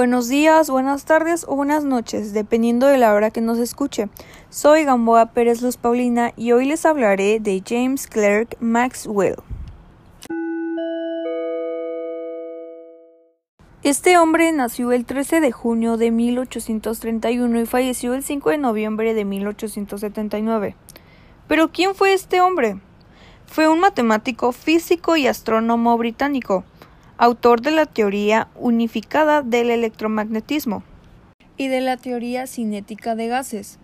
Buenos días, buenas tardes o buenas noches, dependiendo de la hora que nos escuche. Soy Gamboa Pérez Luz Paulina y hoy les hablaré de James Clerk Maxwell. Este hombre nació el 13 de junio de 1831 y falleció el 5 de noviembre de 1879. Pero ¿quién fue este hombre? Fue un matemático, físico y astrónomo británico autor de la teoría unificada del electromagnetismo y de la teoría cinética de gases.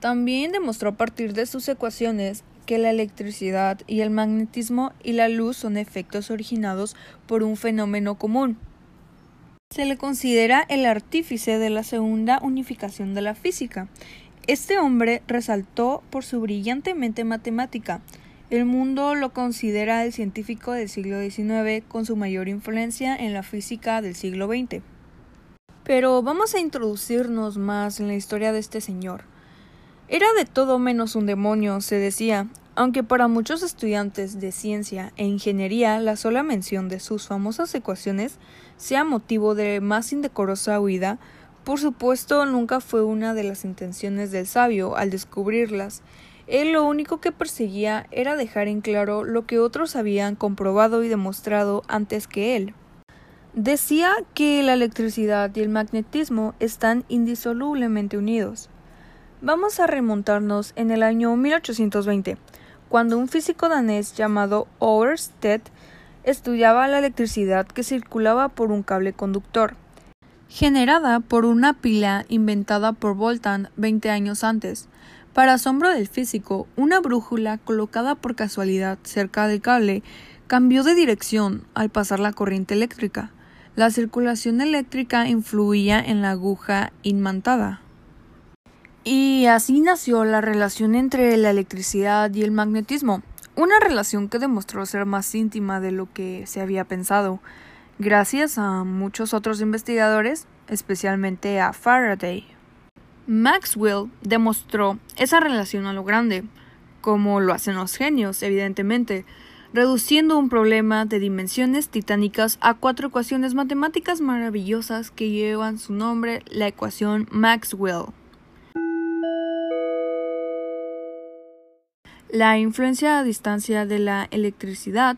También demostró a partir de sus ecuaciones que la electricidad y el magnetismo y la luz son efectos originados por un fenómeno común. Se le considera el artífice de la segunda unificación de la física. Este hombre resaltó por su brillante mente matemática, el mundo lo considera el científico del siglo XIX con su mayor influencia en la física del siglo XX. Pero vamos a introducirnos más en la historia de este señor. Era de todo menos un demonio, se decía, aunque para muchos estudiantes de ciencia e ingeniería la sola mención de sus famosas ecuaciones sea motivo de más indecorosa huida, por supuesto nunca fue una de las intenciones del sabio al descubrirlas, él lo único que perseguía era dejar en claro lo que otros habían comprobado y demostrado antes que él. Decía que la electricidad y el magnetismo están indisolublemente unidos. Vamos a remontarnos en el año 1820, cuando un físico danés llamado Ørsted estudiaba la electricidad que circulaba por un cable conductor, generada por una pila inventada por Voltan 20 años antes. Para asombro del físico, una brújula colocada por casualidad cerca del cable cambió de dirección al pasar la corriente eléctrica. La circulación eléctrica influía en la aguja inmantada. Y así nació la relación entre la electricidad y el magnetismo, una relación que demostró ser más íntima de lo que se había pensado, gracias a muchos otros investigadores, especialmente a Faraday. Maxwell demostró esa relación a lo grande, como lo hacen los genios, evidentemente, reduciendo un problema de dimensiones titánicas a cuatro ecuaciones matemáticas maravillosas que llevan su nombre, la ecuación Maxwell. La influencia a distancia de la electricidad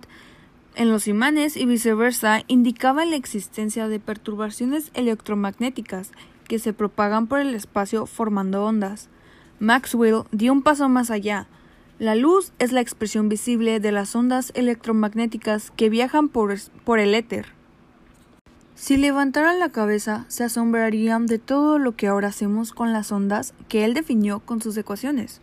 en los imanes y viceversa indicaba la existencia de perturbaciones electromagnéticas que se propagan por el espacio formando ondas. Maxwell dio un paso más allá. La luz es la expresión visible de las ondas electromagnéticas que viajan por, por el éter. Si levantaran la cabeza, se asombrarían de todo lo que ahora hacemos con las ondas que él definió con sus ecuaciones.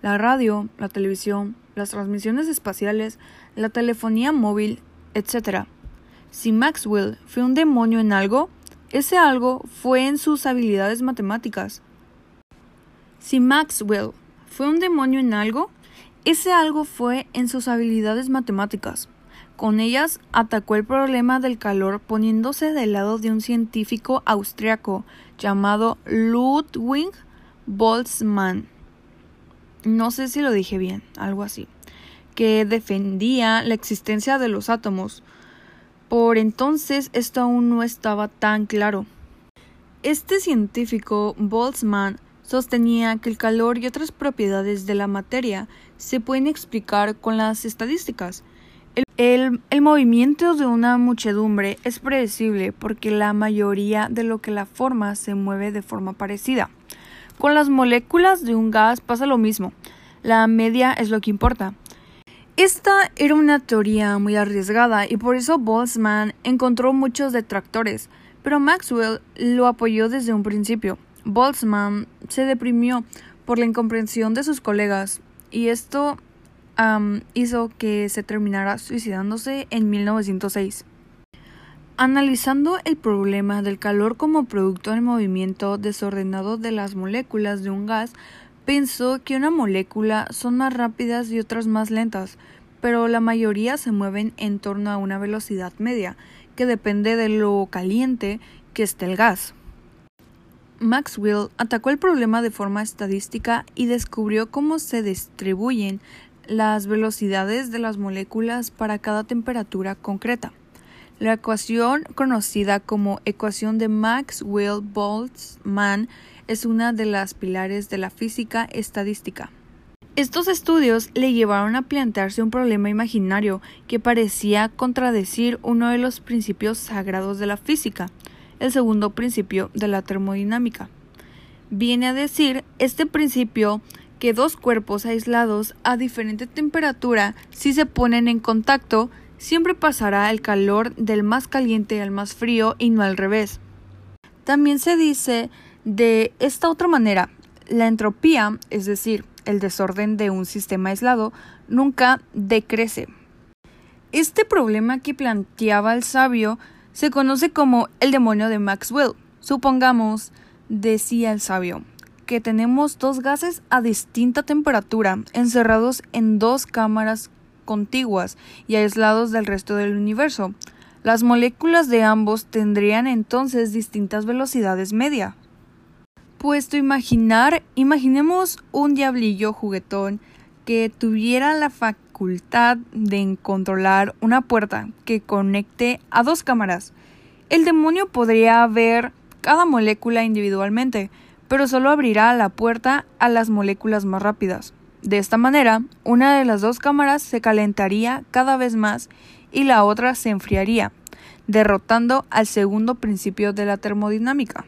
La radio, la televisión, las transmisiones espaciales, la telefonía móvil, etc. Si Maxwell fue un demonio en algo, ese algo fue en sus habilidades matemáticas. Si Maxwell fue un demonio en algo, ese algo fue en sus habilidades matemáticas. Con ellas atacó el problema del calor poniéndose del lado de un científico austriaco llamado Ludwig Boltzmann. No sé si lo dije bien, algo así, que defendía la existencia de los átomos, por entonces esto aún no estaba tan claro. Este científico, Boltzmann, sostenía que el calor y otras propiedades de la materia se pueden explicar con las estadísticas. El, el, movimiento de una muchedumbre es predecible porque la mayoría de lo que la forma se mueve de forma parecida. Con las moléculas de un gas pasa lo mismo. La media es lo que importa. Esta era una teoría muy arriesgada y por eso Boltzmann encontró muchos detractores, pero Maxwell lo apoyó desde un principio. Boltzmann se deprimió por la incomprensión de sus colegas y esto hizo que se terminara suicidándose en 1906. Analizando el problema del calor como producto del movimiento desordenado de las moléculas de un gas, Pensó que una molécula son más rápidas y otras más lentas, pero la mayoría se mueven en torno a una velocidad media, que depende de lo caliente que esté el gas. Maxwell atacó el problema de forma estadística y descubrió cómo se distribuyen las velocidades de las moléculas para cada temperatura concreta. La ecuación conocida como ecuación de Maxwell-Boltzmann es una de las pilares de la física estadística. Estos estudios le llevaron a plantearse un problema imaginario que parecía contradecir uno de los principios sagrados de la física, el segundo principio de la termodinámica. Viene a decir este principio que dos cuerpos aislados a diferente temperatura, si se ponen en contacto, siempre pasará el calor del más caliente al más frío y no al revés. También se dice de esta otra manera, la entropía, es decir, el desorden de un sistema aislado nunca decrece. Este problema que planteaba el sabio se conoce como el demonio de Maxwell. Supongamos, decía el sabio, que tenemos dos gases a distinta temperatura encerrados en dos cámaras contiguas y aislados del resto del universo. Las moléculas de ambos tendrían entonces distintas velocidades media puesto imaginar, imaginemos un diablillo juguetón que tuviera la facultad de controlar una puerta que conecte a dos cámaras. El demonio podría ver cada molécula individualmente, pero solo abrirá la puerta a las moléculas más rápidas. De esta manera, una de las dos cámaras se calentaría cada vez más y la otra se enfriaría, derrotando al segundo principio de la termodinámica.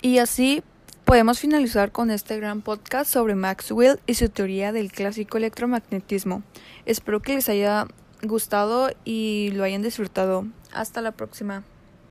Y así podemos finalizar con este gran podcast sobre Maxwell y su teoría del clásico electromagnetismo. Espero que les haya gustado y lo hayan disfrutado. Hasta la próxima.